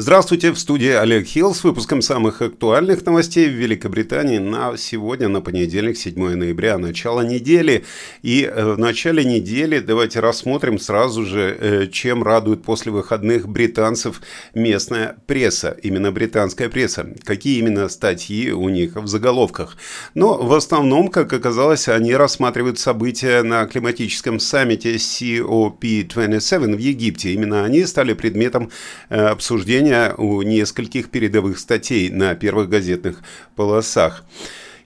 Здравствуйте, в студии Олег Хилл с выпуском самых актуальных новостей в Великобритании на сегодня, на понедельник, 7 ноября, начало недели. И э, в начале недели давайте рассмотрим сразу же, э, чем радует после выходных британцев местная пресса, именно британская пресса. Какие именно статьи у них в заголовках. Но в основном, как оказалось, они рассматривают события на климатическом саммите COP27 в Египте. Именно они стали предметом э, обсуждения у нескольких передовых статей на первых газетных полосах.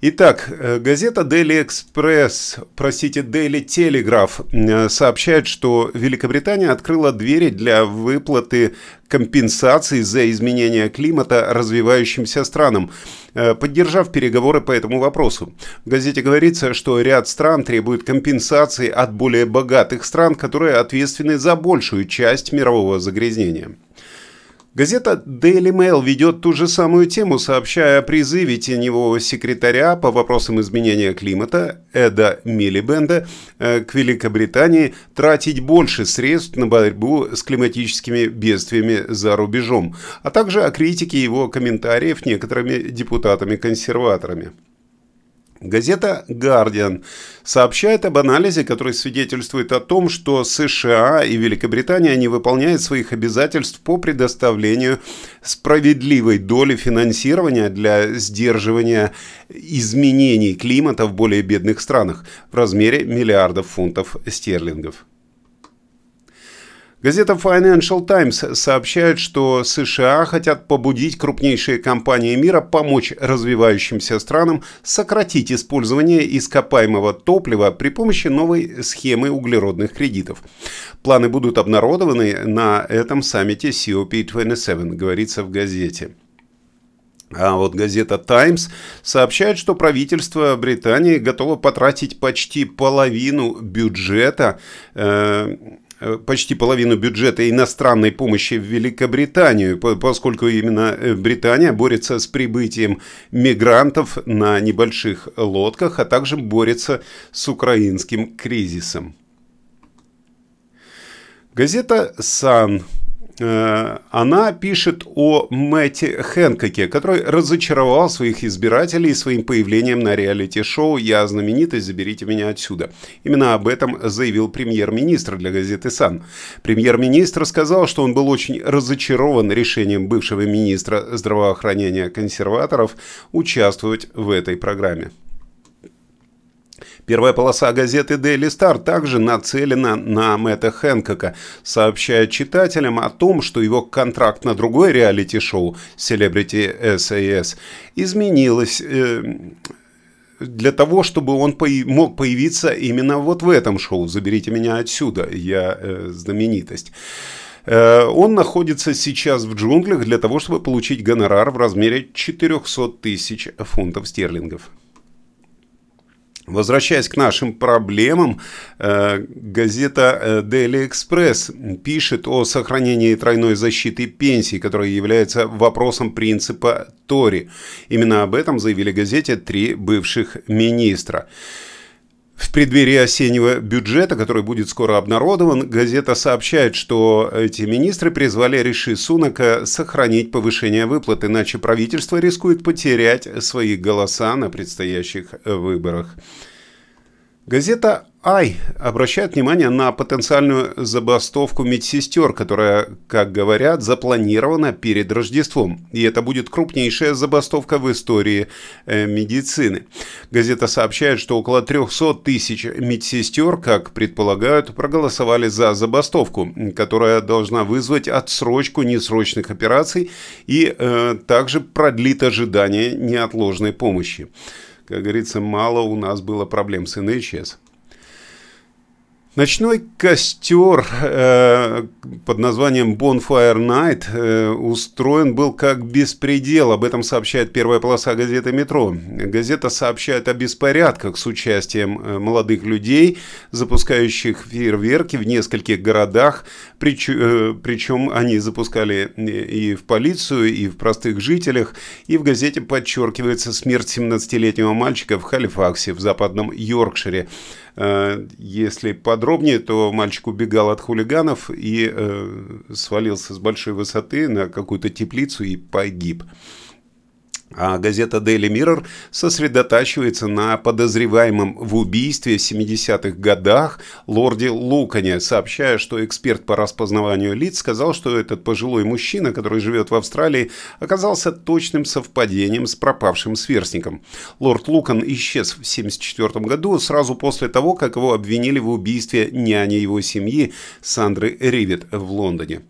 Итак, э, газета Daily Express, простите, Daily Telegraph э, сообщает, что Великобритания открыла двери для выплаты компенсаций за изменение климата развивающимся странам, э, поддержав переговоры по этому вопросу. В газете говорится, что ряд стран требует компенсации от более богатых стран, которые ответственны за большую часть мирового загрязнения. Газета Daily Mail ведет ту же самую тему, сообщая о призыве теневого секретаря по вопросам изменения климата Эда Миллибенда э, к Великобритании тратить больше средств на борьбу с климатическими бедствиями за рубежом, а также о критике его комментариев некоторыми депутатами-консерваторами. Газета «Гардиан» сообщает об анализе, который свидетельствует о том, что США и Великобритания не выполняют своих обязательств по предоставлению справедливой доли финансирования для сдерживания изменений климата в более бедных странах в размере миллиардов фунтов стерлингов. Газета Financial Times сообщает, что США хотят побудить крупнейшие компании мира помочь развивающимся странам сократить использование ископаемого топлива при помощи новой схемы углеродных кредитов. Планы будут обнародованы на этом саммите COP27, говорится в газете. А вот газета Times сообщает, что правительство Британии готово потратить почти половину бюджета э, почти половину бюджета иностранной помощи в Великобританию, поскольку именно э, Британия борется с прибытием мигрантов на небольших лодках, а также борется с украинским кризисом. Газета «Сан» Э, она пишет о Мэтте Хэнкоке, который разочаровал своих избирателей своим появлением на реалити-шоу «Я знаменитость, заберите меня отсюда». Именно об этом заявил премьер-министр для газеты «Сан». Премьер-министр сказал, что он был очень разочарован решением бывшего министра здравоохранения консерваторов участвовать в этой программе. Первая полоса газеты Daily Star также нацелена на Мэтта Хэнкока, сообщая читателям о том, что его контракт на другое реалити-шоу Celebrity SAS изменилось э, для того, чтобы он мог появиться именно вот в этом шоу «Заберите меня отсюда, я э, знаменитость». Э, он находится сейчас в джунглях для того, чтобы получить гонорар в размере 400 тысяч фунтов стерлингов. Возвращаясь к нашим проблемам, э, газета э, Daily Express пишет о сохранении тройной защиты пенсий, которая является вопросом принципа Тори. Именно об этом заявили газете три бывших министра. В преддверии осеннего бюджета, который будет скоро обнародован, газета сообщает, что эти министры призвали Риши Сунака сохранить повышение выплат, иначе правительство рискует потерять свои голоса на предстоящих выборах. Газета «Ай» обращает внимание на потенциальную забастовку медсестер, которая, как говорят, запланирована перед Рождеством. И это будет крупнейшая забастовка в истории э, медицины. Газета сообщает, что около 300 тысяч медсестер, как предполагают, проголосовали за забастовку, которая должна вызвать отсрочку несрочных операций и э, также продлит ожидание неотложной помощи. Как говорится, мало у нас было проблем с NHS. Ночной костер э, под названием Bonfire Night э, устроен был как беспредел. Об этом сообщает первая полоса газеты «Метро». Газета сообщает о беспорядках с участием э, молодых людей, запускающих фейерверки в нескольких городах. Прич, э, причем они запускали и в полицию, и в простых жителях. И в газете подчеркивается смерть 17-летнего мальчика в Халифаксе в западном Йоркшире. Э, если подробно подробнее, то мальчик убегал от хулиганов и э, свалился с большой высоты на какую-то теплицу и погиб. А газета Daily Mirror сосредотачивается на подозреваемом в убийстве в 70-х годах лорде Лукане, сообщая, что эксперт по распознаванию лиц сказал, что этот пожилой мужчина, который живет в Австралии, оказался точным совпадением с пропавшим сверстником. Лорд Лукан исчез в 1974 году, сразу после того, как его обвинили в убийстве няни его семьи Сандры Ривет в Лондоне.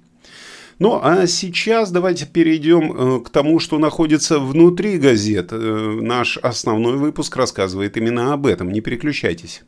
Ну, а сейчас давайте перейдем э, к тому, что находится внутри газет. Э, наш основной выпуск рассказывает именно об этом. Не переключайтесь.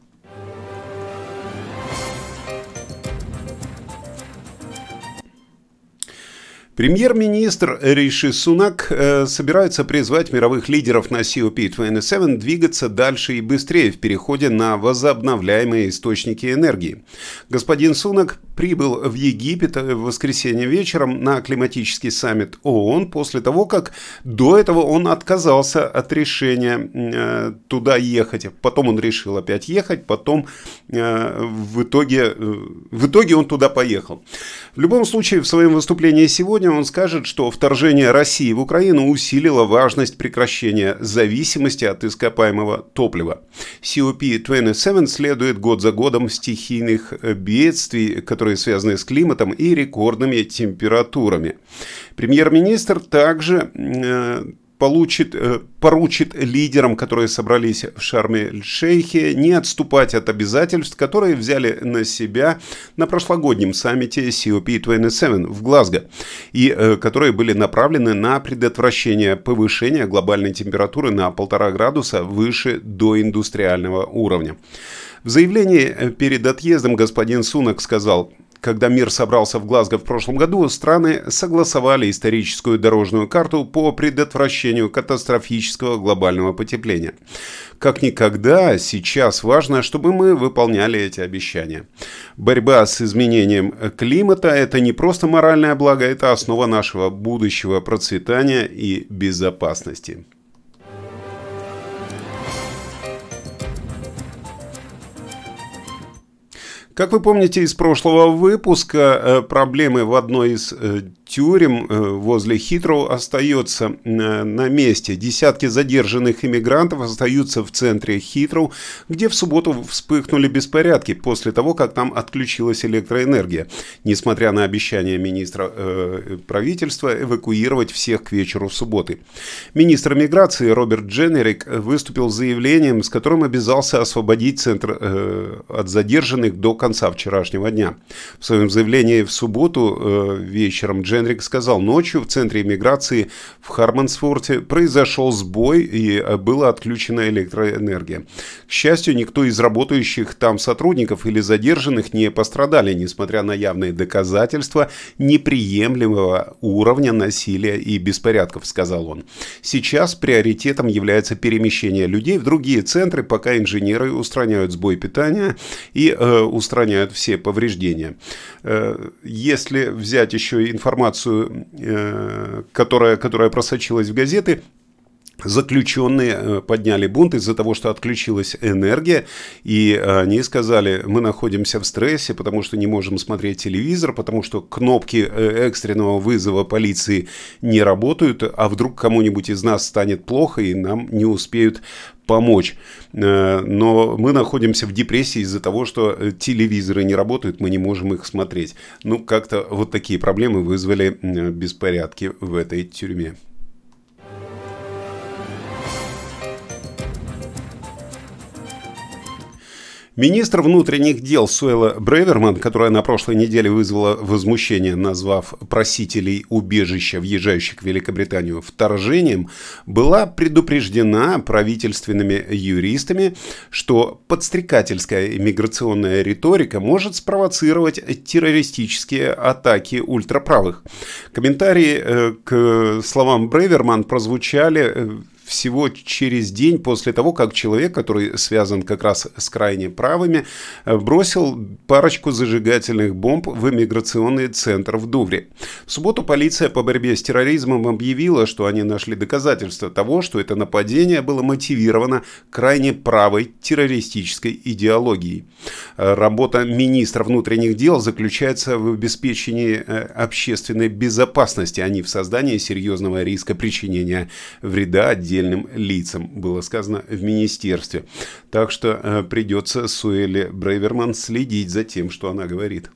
Премьер-министр Риши Сунак э, собирается призвать мировых лидеров на COP27 двигаться дальше и быстрее в переходе на возобновляемые источники энергии. Господин Сунак прибыл в Египет в воскресенье вечером на климатический саммит ООН после того, как до этого он отказался от решения э, туда ехать. Потом он решил опять ехать, потом э, в, итоге, э, в итоге он туда поехал. В любом случае, в своем выступлении сегодня он скажет, что вторжение России в Украину усилило важность прекращения зависимости от ископаемого топлива. COP27 следует год за годом стихийных бедствий, которые связаны с климатом и рекордными температурами. Премьер-министр также получит, э, поручит лидерам, которые собрались в Шарме-эль-Шейхе, не отступать от обязательств, которые взяли на себя на прошлогоднем саммите COP27 в Глазго, и э, которые были направлены на предотвращение повышения глобальной температуры на полтора градуса выше до индустриального уровня. В заявлении э, перед отъездом господин Сунок сказал, когда мир собрался в Глазго в прошлом году, страны согласовали историческую дорожную карту по предотвращению катастрофического глобального потепления. Как никогда сейчас важно, чтобы мы выполняли эти обещания. Борьба с изменением климата – это не просто моральное благо, это основа нашего будущего процветания и безопасности. Как вы помните из прошлого выпуска, э, проблемы в одной из э, тюрем э, возле Хитроу остается на месте. Десятки задержанных иммигрантов остаются в центре Хитроу, где в субботу вспыхнули беспорядки после того, как там отключилась электроэнергия, несмотря на обещание министра э, правительства эвакуировать всех к вечеру субботы. Министр миграции Роберт Дженерик выступил с заявлением, с которым обязался освободить центр э, от задержанных до конца вчерашнего дня. В своем заявлении в субботу э, вечером Дженерик Дженрик сказал, ночью в центре иммиграции в Хармансфорте произошел сбой и э, была отключена электроэнергия. К счастью, никто из работающих там сотрудников или задержанных не пострадали, несмотря на явные доказательства неприемлемого уровня насилия и беспорядков, сказал он. Сейчас приоритетом является перемещение людей в другие центры, пока инженеры устраняют сбой питания и э, устраняют все повреждения. Э, если взять еще информацию информацию, э, которая, которая просочилась в газеты, заключенные э, подняли бунт из-за того, что отключилась энергия, и они сказали, мы находимся в стрессе, потому что не можем смотреть телевизор, потому что кнопки э, экстренного вызова полиции не работают, а вдруг кому-нибудь из нас станет плохо, и нам не успеют помочь. Э, но мы находимся в депрессии из-за того, что телевизоры не работают, мы не можем их смотреть. Ну, как-то вот такие проблемы вызвали беспорядки в этой тюрьме. Министр внутренних дел Суэла Бреверман, которая на прошлой неделе вызвала возмущение, назвав просителей убежища, въезжающих в Великобританию, вторжением, была предупреждена правительственными юристами, что подстрекательская иммиграционная риторика может спровоцировать террористические атаки ультраправых. Комментарии э, к словам Бреверман прозвучали э, всего через день после того, как человек, который связан как раз с крайне правыми, бросил парочку зажигательных бомб в иммиграционный центр в Дувре. В субботу полиция по борьбе с терроризмом объявила, что они нашли доказательства того, что это нападение было мотивировано крайне правой террористической идеологией. Работа министра внутренних дел заключается в обеспечении э, общественной безопасности, а не в создании серьезного риска причинения вреда отдельным лицам, было сказано в министерстве. Так что э, придется Суэле Брейверман следить за тем, что она говорит.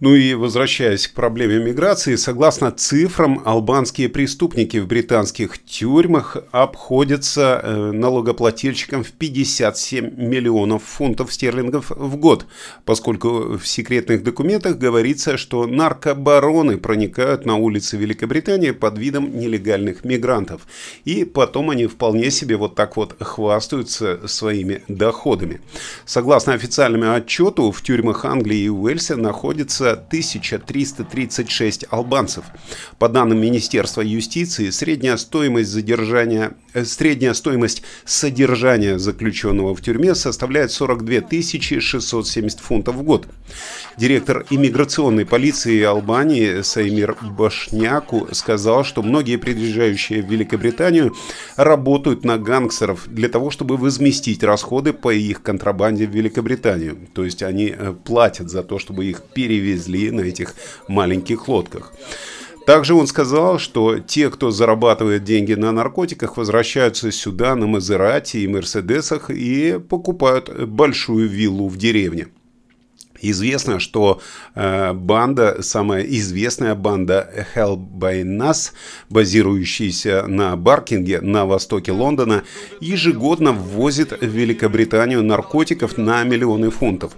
Ну и возвращаясь к проблеме миграции, согласно цифрам, албанские преступники в британских тюрьмах обходятся э, налогоплательщикам в 57 миллионов фунтов стерлингов в год, поскольку в секретных документах говорится, что наркобароны проникают на улицы Великобритании под видом нелегальных мигрантов. И потом они вполне себе вот так вот хвастаются своими доходами. Согласно официальному отчету, в тюрьмах Англии и Уэльса находится 1336 албанцев. По данным Министерства юстиции, средняя стоимость задержания, э, средняя стоимость содержания заключенного в тюрьме составляет 42 670 фунтов в год. Директор иммиграционной полиции Албании Саймир Башняку сказал, что многие приезжающие в Великобританию работают на гангстеров для того, чтобы возместить расходы по их контрабанде в Великобританию. То есть они э, платят за то, чтобы их перевезли везли на этих маленьких лодках. Также он сказал, что те, кто зарабатывает деньги на наркотиках, возвращаются сюда на Мазерати и Мерседесах и покупают большую виллу в деревне. Известно, что э, банда, самая известная банда Hell by Nas, базирующаяся на Баркинге на востоке Лондона, ежегодно ввозит в Великобританию наркотиков на миллионы фунтов.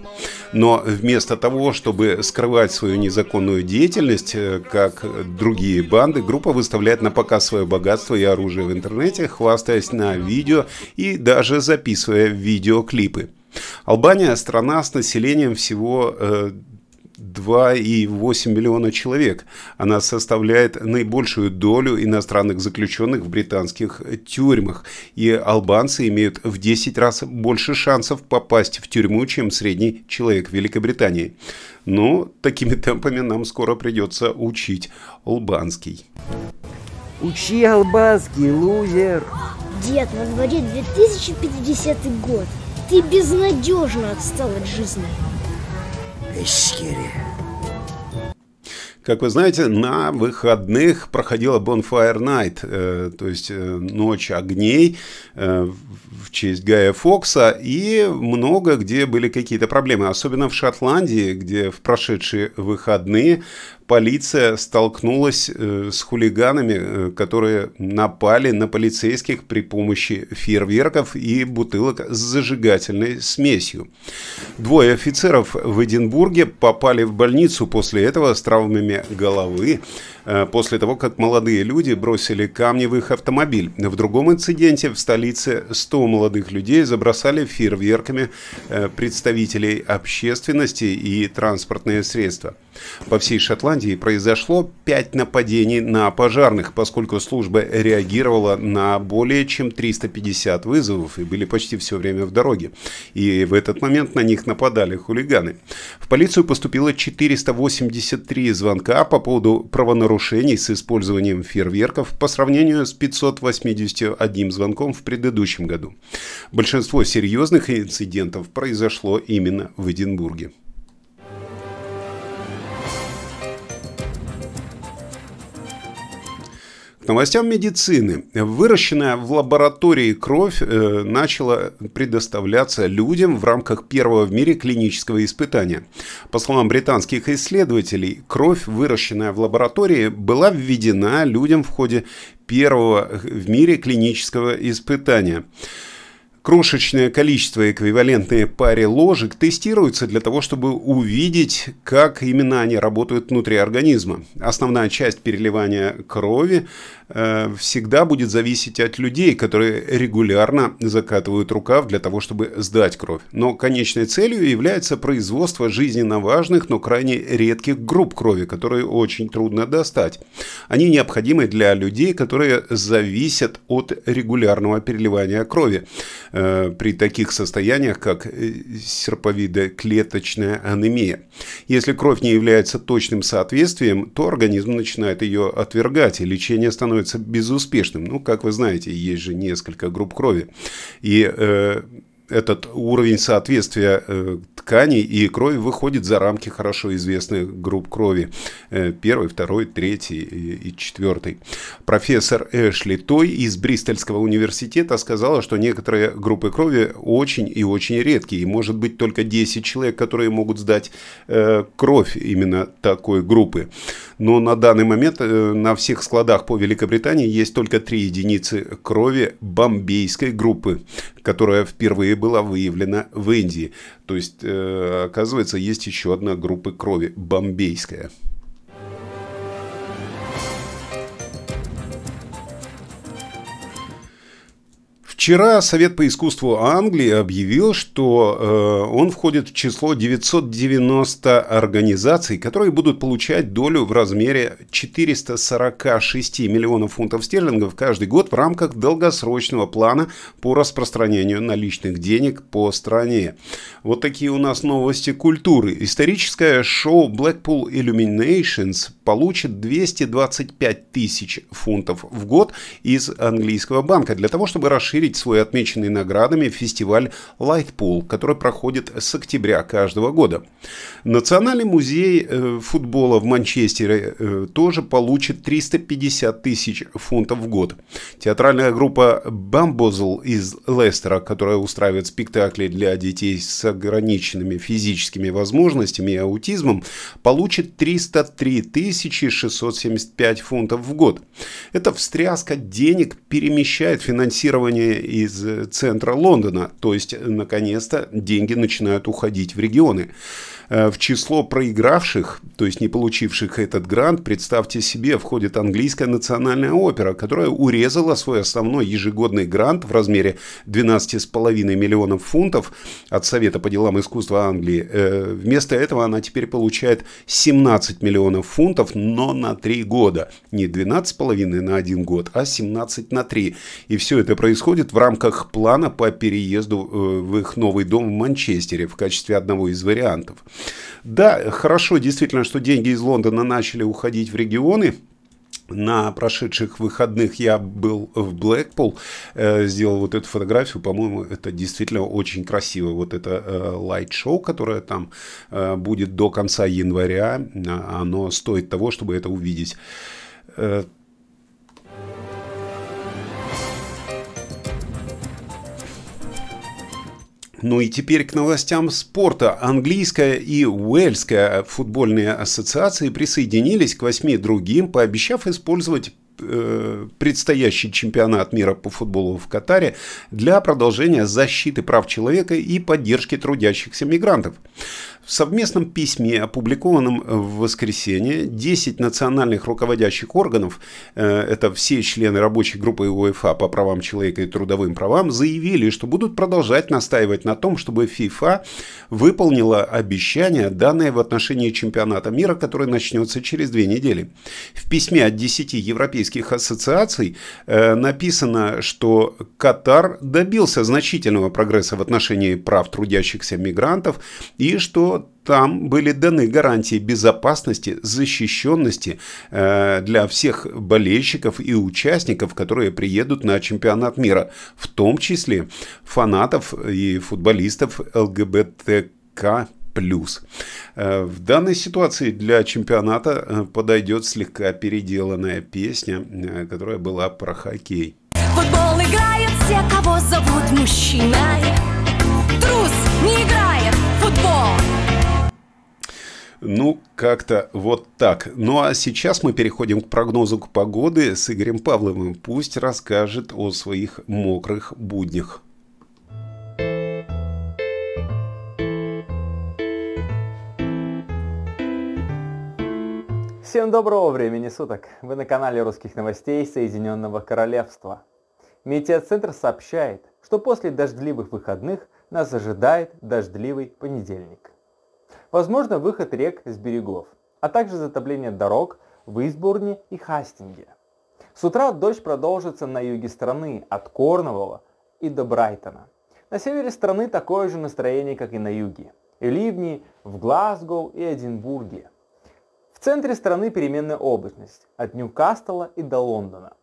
Но вместо того, чтобы скрывать свою незаконную деятельность, э, как другие банды, группа выставляет на показ свое богатство и оружие в интернете, хвастаясь на видео и даже записывая видеоклипы. Албания – страна с населением всего 2,8 э, миллиона человек. Она составляет наибольшую долю иностранных заключенных в британских тюрьмах. И албанцы имеют в 10 раз больше шансов попасть в тюрьму, чем средний человек в Великобритании. Но такими темпами нам скоро придется учить албанский. Учи албанский, лузер! Дед, на дворе 2050 год. Ты безнадежно отстал от жизни. Эскири. Как вы знаете, на выходных проходила Bonfire Night, э, то есть э, ночь огней э, в честь Гая Фокса, и много где были какие-то проблемы, особенно в Шотландии, где в прошедшие выходные полиция столкнулась э, с хулиганами, э, которые напали на полицейских при помощи фейерверков и бутылок с зажигательной смесью. Двое офицеров в Эдинбурге попали в больницу после этого с травмами головы, э, после того, как молодые люди бросили камни в их автомобиль. В другом инциденте в столице 100 молодых людей забросали фейерверками представителей общественности и транспортные средства. По всей Шотландии произошло 5 нападений на пожарных, поскольку служба реагировала на более чем 350 вызовов и были почти все время в дороге. И в этот момент на них нападали хулиганы. В полицию поступило 483 звонка по поводу правонарушений с использованием фейерверков по сравнению с 581 звонком в предыдущем году. Большинство серьезных инцидентов произошло именно в Эдинбурге. К новостям медицины. Выращенная в лаборатории кровь э, начала предоставляться людям в рамках первого в мире клинического испытания. По словам британских исследователей, кровь, выращенная в лаборатории, была введена людям в ходе первого в мире клинического испытания. Крошечное количество эквивалентной паре ложек тестируется для того, чтобы увидеть, как именно они работают внутри организма. Основная часть переливания крови э, всегда будет зависеть от людей, которые регулярно закатывают рукав для того, чтобы сдать кровь. Но конечной целью является производство жизненно важных, но крайне редких групп крови, которые очень трудно достать. Они необходимы для людей, которые зависят от регулярного переливания крови. Э, при таких состояниях, как э, серповидоклеточная анемия. Если кровь не является точным соответствием, то организм начинает ее отвергать, и лечение становится безуспешным. Ну, как вы знаете, есть же несколько групп крови. И э, этот уровень соответствия э, тканей и крови выходит за рамки хорошо известных групп крови. Э, первый, второй, третий и, четвертый. Профессор Эшли Той из Бристольского университета сказала, что некоторые группы крови очень и очень редкие. И может быть только 10 человек, которые могут сдать э, кровь именно такой группы. Но на данный момент э, на всех складах по Великобритании есть только 3 единицы крови бомбейской группы, которая впервые была выявлена в Индии. То есть, э, оказывается, есть еще одна группа крови, бомбейская. Вчера Совет по искусству Англии объявил, что э, он входит в число 990 организаций, которые будут получать долю в размере 446 миллионов фунтов стерлингов каждый год в рамках долгосрочного плана по распространению наличных денег по стране. Вот такие у нас новости культуры. Историческое шоу Blackpool Illuminations получит 225 тысяч фунтов в год из английского банка для того, чтобы расширить открыть свой отмеченный наградами фестиваль Lightpool, который проходит с октября каждого года. Национальный музей э, футбола в Манчестере э, тоже получит 350 тысяч фунтов в год. Театральная группа Bamboozle из Лестера, которая устраивает спектакли для детей с ограниченными физическими возможностями и аутизмом, получит 303 675 фунтов в год. Эта встряска денег перемещает финансирование из центра Лондона. То есть, наконец-то, деньги начинают уходить в регионы. Э, в число проигравших, то есть не получивших этот грант, представьте себе, входит английская национальная опера, которая урезала свой основной ежегодный грант в размере 12,5 миллионов фунтов от Совета по делам искусства Англии. Э, вместо этого она теперь получает 17 миллионов фунтов, но на 3 года. Не 12,5 на один год, а 17 на 3. И все это происходит в рамках плана по переезду э, в их новый дом в Манчестере в качестве одного из вариантов. Да, хорошо действительно, что деньги из Лондона начали уходить в регионы, на прошедших выходных я был в Блэкпул, э, сделал вот эту фотографию, по-моему, это действительно очень красиво. Вот это э, light show, которое там э, будет до конца января, оно стоит того, чтобы это увидеть. Ну и теперь к новостям спорта. Английская и Уэльская футбольные ассоциации присоединились к восьми другим, пообещав использовать предстоящий чемпионат мира по футболу в Катаре для продолжения защиты прав человека и поддержки трудящихся мигрантов. В совместном письме, опубликованном в воскресенье, 10 национальных руководящих органов, э, это все члены рабочей группы УЕФА по правам человека и трудовым правам, заявили, что будут продолжать настаивать на том, чтобы ФИФА выполнила обещание, данное в отношении чемпионата мира, который начнется через две недели. В письме от 10 европейских ассоциаций э, написано, что Катар добился значительного прогресса в отношении прав трудящихся мигрантов и что там были даны гарантии безопасности, защищенности э, для всех болельщиков и участников, которые приедут на чемпионат мира, в том числе фанатов и футболистов ЛГБТК плюс. Э, в данной ситуации для чемпионата э, подойдет слегка переделанная песня, э, которая была про хоккей. Футбол играет все, кого зовут мужчиной. Трус не играет в футбол. Ну, как-то вот так. Ну, а сейчас мы переходим к прогнозу погоды с Игорем Павловым. Пусть расскажет о своих мокрых буднях. Всем доброго времени суток! Вы на канале русских новостей Соединенного Королевства. Метеоцентр сообщает, что после дождливых выходных нас ожидает дождливый понедельник. Возможно выход рек с берегов, а также затопление дорог в Избурне и Хастинге. С утра дождь продолжится на юге страны от Корнуолла и до Брайтона. На севере страны такое же настроение, как и на юге. И ливни в Глазгоу и Эдинбурге – в центре страны переменная облачность, от Ньюкасла и до Лондона.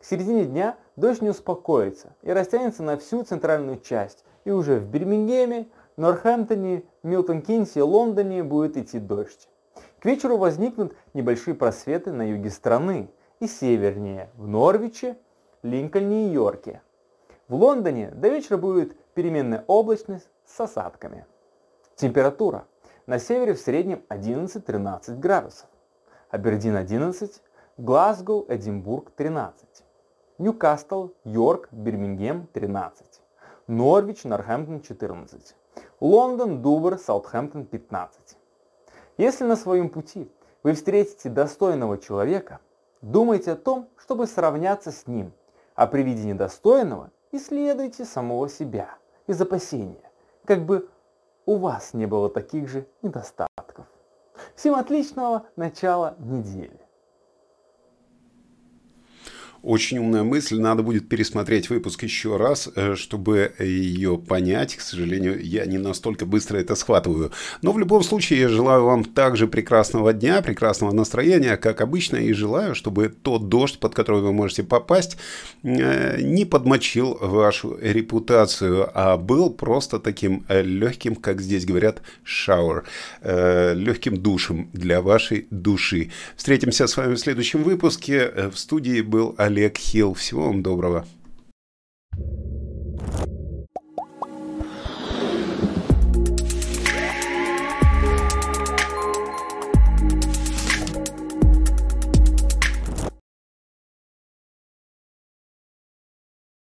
К середине дня дождь не успокоится и растянется на всю центральную часть, и уже в Бирмингеме, Норхэмптоне, Милтон-Кинсе и Лондоне будет идти дождь. К вечеру возникнут небольшие просветы на юге страны и севернее, в Норвиче, Линкольне и Йорке. В Лондоне до вечера будет переменная облачность с осадками. Температура на севере в среднем 11-13 градусов. Абердин 11, Глазго, Эдинбург 13. Ньюкасл, Йорк, Бирмингем 13. Норвич, Норхэмптон 14. Лондон, Дувр, Саутхэмптон 15. Если на своем пути вы встретите достойного человека, думайте о том, чтобы сравняться с ним, а при виде недостойного исследуйте самого себя из опасения, как бы у вас не было таких же недостатков. Всем отличного начала недели! Очень умная мысль. Надо будет пересмотреть выпуск еще раз, э, чтобы ее понять. К сожалению, я не настолько быстро это схватываю. Но в любом случае, я желаю вам также прекрасного дня, прекрасного настроения, как обычно, и желаю, чтобы тот дождь, под который вы можете попасть, э, не подмочил вашу репутацию, а был просто таким э, легким, как здесь говорят, шауэр, легким душем для вашей души. Встретимся с вами в следующем выпуске. В студии был Олег Олег Хилл. Всего вам доброго.